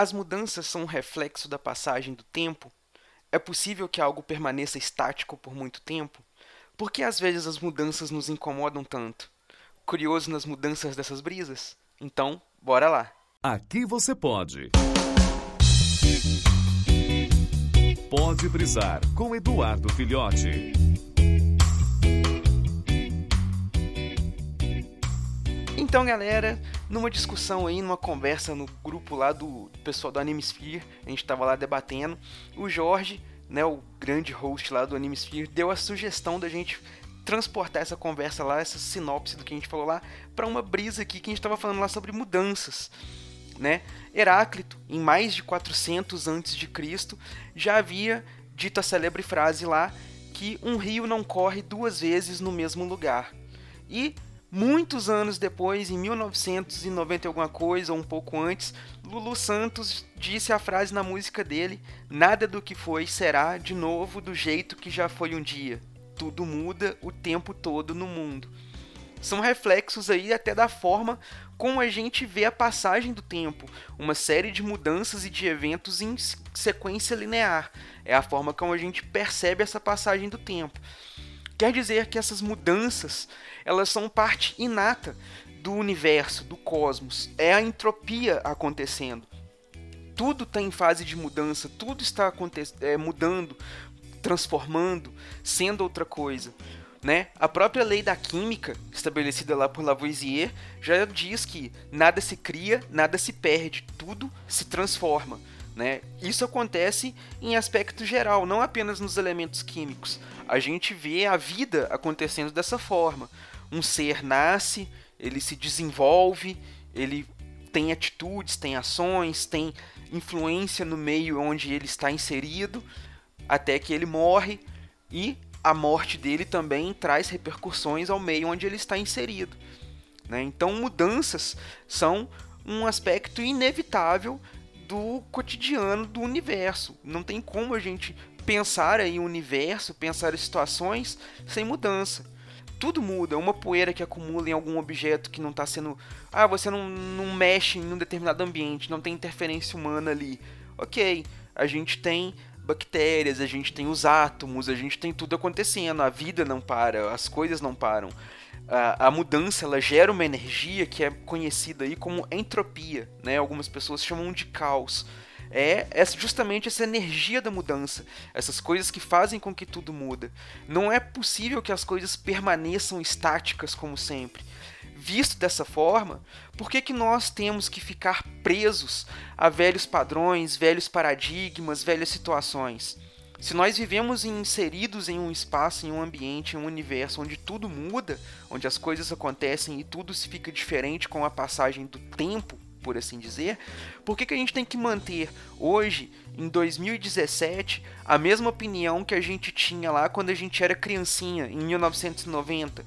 As mudanças são um reflexo da passagem do tempo? É possível que algo permaneça estático por muito tempo? Por que às vezes as mudanças nos incomodam tanto? Curioso nas mudanças dessas brisas? Então, bora lá! Aqui você pode. Pode brisar com Eduardo Filhote. Então, galera, numa discussão aí, numa conversa no grupo lá do pessoal do Animesphere, a gente tava lá debatendo, o Jorge, né, o grande host lá do Animesphere, deu a sugestão da gente transportar essa conversa lá, essa sinopse do que a gente falou lá, para uma brisa aqui que a gente estava falando lá sobre mudanças, né? Heráclito, em mais de 400 antes de Cristo, já havia dito a célebre frase lá que um rio não corre duas vezes no mesmo lugar. E Muitos anos depois, em 1990 alguma coisa, ou um pouco antes, Lulu Santos disse a frase na música dele: Nada do que foi será de novo do jeito que já foi um dia. Tudo muda o tempo todo no mundo. São reflexos aí até da forma como a gente vê a passagem do tempo, uma série de mudanças e de eventos em sequência linear. É a forma como a gente percebe essa passagem do tempo. Quer dizer que essas mudanças, elas são parte inata do universo, do cosmos. É a entropia acontecendo. Tudo está em fase de mudança, tudo está é, mudando, transformando, sendo outra coisa. Né? A própria lei da química, estabelecida lá por Lavoisier, já diz que nada se cria, nada se perde, tudo se transforma. Né? Isso acontece em aspecto geral, não apenas nos elementos químicos. A gente vê a vida acontecendo dessa forma. Um ser nasce, ele se desenvolve, ele tem atitudes, tem ações, tem influência no meio onde ele está inserido, até que ele morre e a morte dele também traz repercussões ao meio onde ele está inserido. Né? Então, mudanças são um aspecto inevitável do cotidiano do universo. Não tem como a gente pensar o universo, pensar as situações sem mudança. Tudo muda, uma poeira que acumula em algum objeto que não está sendo. Ah, você não, não mexe em um determinado ambiente, não tem interferência humana ali. Ok, a gente tem bactérias, a gente tem os átomos, a gente tem tudo acontecendo, a vida não para, as coisas não param a, mudança ela gera uma energia que é conhecida aí como entropia, né? Algumas pessoas chamam de caos. É, é justamente essa energia da mudança, essas coisas que fazem com que tudo muda. Não é possível que as coisas permaneçam estáticas como sempre. Visto dessa forma, por que, que nós temos que ficar presos a velhos padrões, velhos paradigmas, velhas situações? Se nós vivemos inseridos em um espaço, em um ambiente, em um universo onde tudo muda, onde as coisas acontecem e tudo se fica diferente com a passagem do tempo, por assim dizer, por que, que a gente tem que manter hoje, em 2017, a mesma opinião que a gente tinha lá quando a gente era criancinha, em 1990?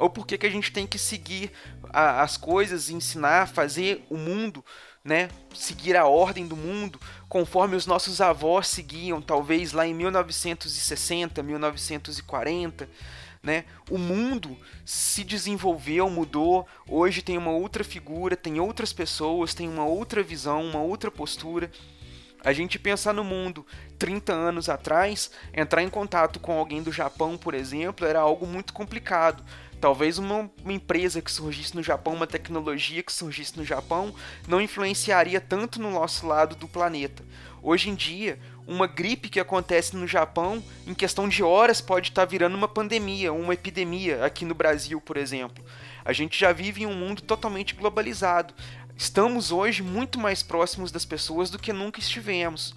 Ou por que, que a gente tem que seguir a, as coisas, ensinar, fazer o mundo né, seguir a ordem do mundo conforme os nossos avós seguiam, talvez lá em 1960, 1940, né? O mundo se desenvolveu, mudou. Hoje tem uma outra figura, tem outras pessoas, tem uma outra visão, uma outra postura. A gente pensar no mundo 30 anos atrás, entrar em contato com alguém do Japão, por exemplo, era algo muito complicado. Talvez uma, uma, empresa que surgisse no Japão, uma tecnologia que surgisse no Japão, não influenciaria tanto no nosso lado do planeta. Hoje em dia, uma gripe que acontece no Japão, em questão de horas, pode estar virando uma pandemia, uma epidemia aqui no Brasil, por exemplo. A gente já vive em um mundo totalmente globalizado. Estamos hoje muito mais próximos das pessoas do que nunca estivemos.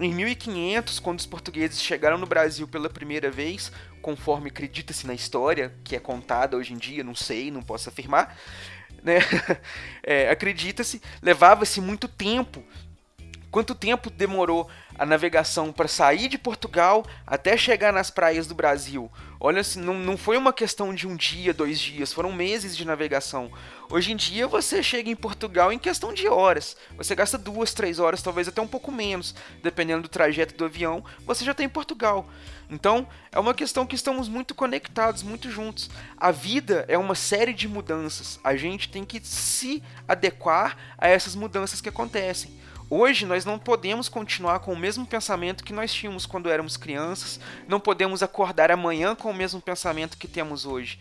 Em 1500, quando os portugueses chegaram no Brasil pela primeira vez, conforme acredita-se na história, que é contada hoje em dia, não sei, não posso afirmar, né? é, acredita-se, levava-se muito tempo. Quanto tempo demorou a navegação para sair de Portugal até chegar nas praias do Brasil? Olha, não, não foi uma questão de um dia, dois dias, foram meses de navegação. Hoje em dia você chega em Portugal em questão de horas. Você gasta duas, três horas, talvez até um pouco menos, dependendo do trajeto do avião, você já está em Portugal. Então é uma questão que estamos muito conectados, muito juntos. A vida é uma série de mudanças. A gente tem que se adequar a essas mudanças que acontecem. Hoje nós não podemos continuar com o mesmo pensamento que nós tínhamos quando éramos crianças, não podemos acordar amanhã com o mesmo pensamento que temos hoje.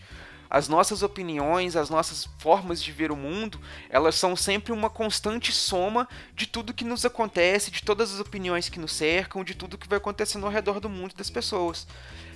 As nossas opiniões, as nossas formas de ver o mundo, elas são sempre uma constante soma de tudo que nos acontece, de todas as opiniões que nos cercam, de tudo que vai acontecendo ao redor do mundo das pessoas.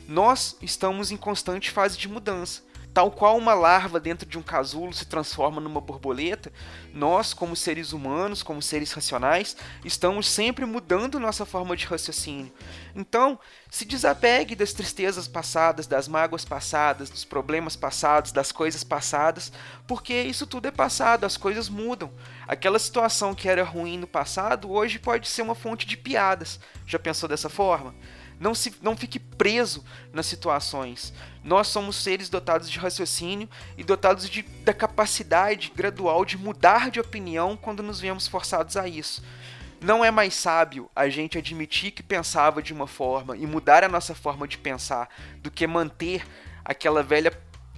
Nós estamos em constante fase de mudança. Tal qual uma larva dentro de um casulo se transforma numa borboleta, nós, como seres humanos, como seres racionais, estamos sempre mudando nossa forma de raciocínio. Então, se desapegue das tristezas passadas, das mágoas passadas, dos problemas passados, das coisas passadas, porque isso tudo é passado, as coisas mudam. Aquela situação que era ruim no passado hoje pode ser uma fonte de piadas. Já pensou dessa forma? Não, se, não fique preso nas situações. Nós somos seres dotados de raciocínio e dotados de, da capacidade gradual de mudar de opinião quando nos vemos forçados a isso. Não é mais sábio a gente admitir que pensava de uma forma e mudar a nossa forma de pensar do que manter aquela velha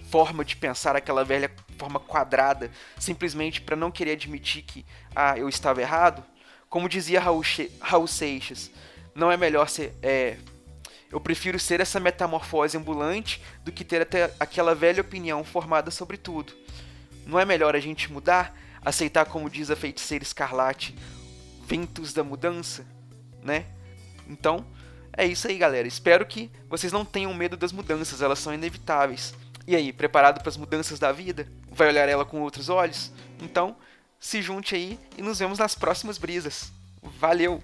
forma de pensar, aquela velha forma quadrada, simplesmente para não querer admitir que ah, eu estava errado? Como dizia Raul, Raul Seixas, não é melhor ser é, eu prefiro ser essa metamorfose ambulante do que ter até aquela velha opinião formada sobre tudo. Não é melhor a gente mudar? Aceitar, como diz a feiticeira escarlate, ventos da mudança? Né? Então, é isso aí, galera. Espero que vocês não tenham medo das mudanças, elas são inevitáveis. E aí, preparado para as mudanças da vida? Vai olhar ela com outros olhos? Então, se junte aí e nos vemos nas próximas brisas. Valeu!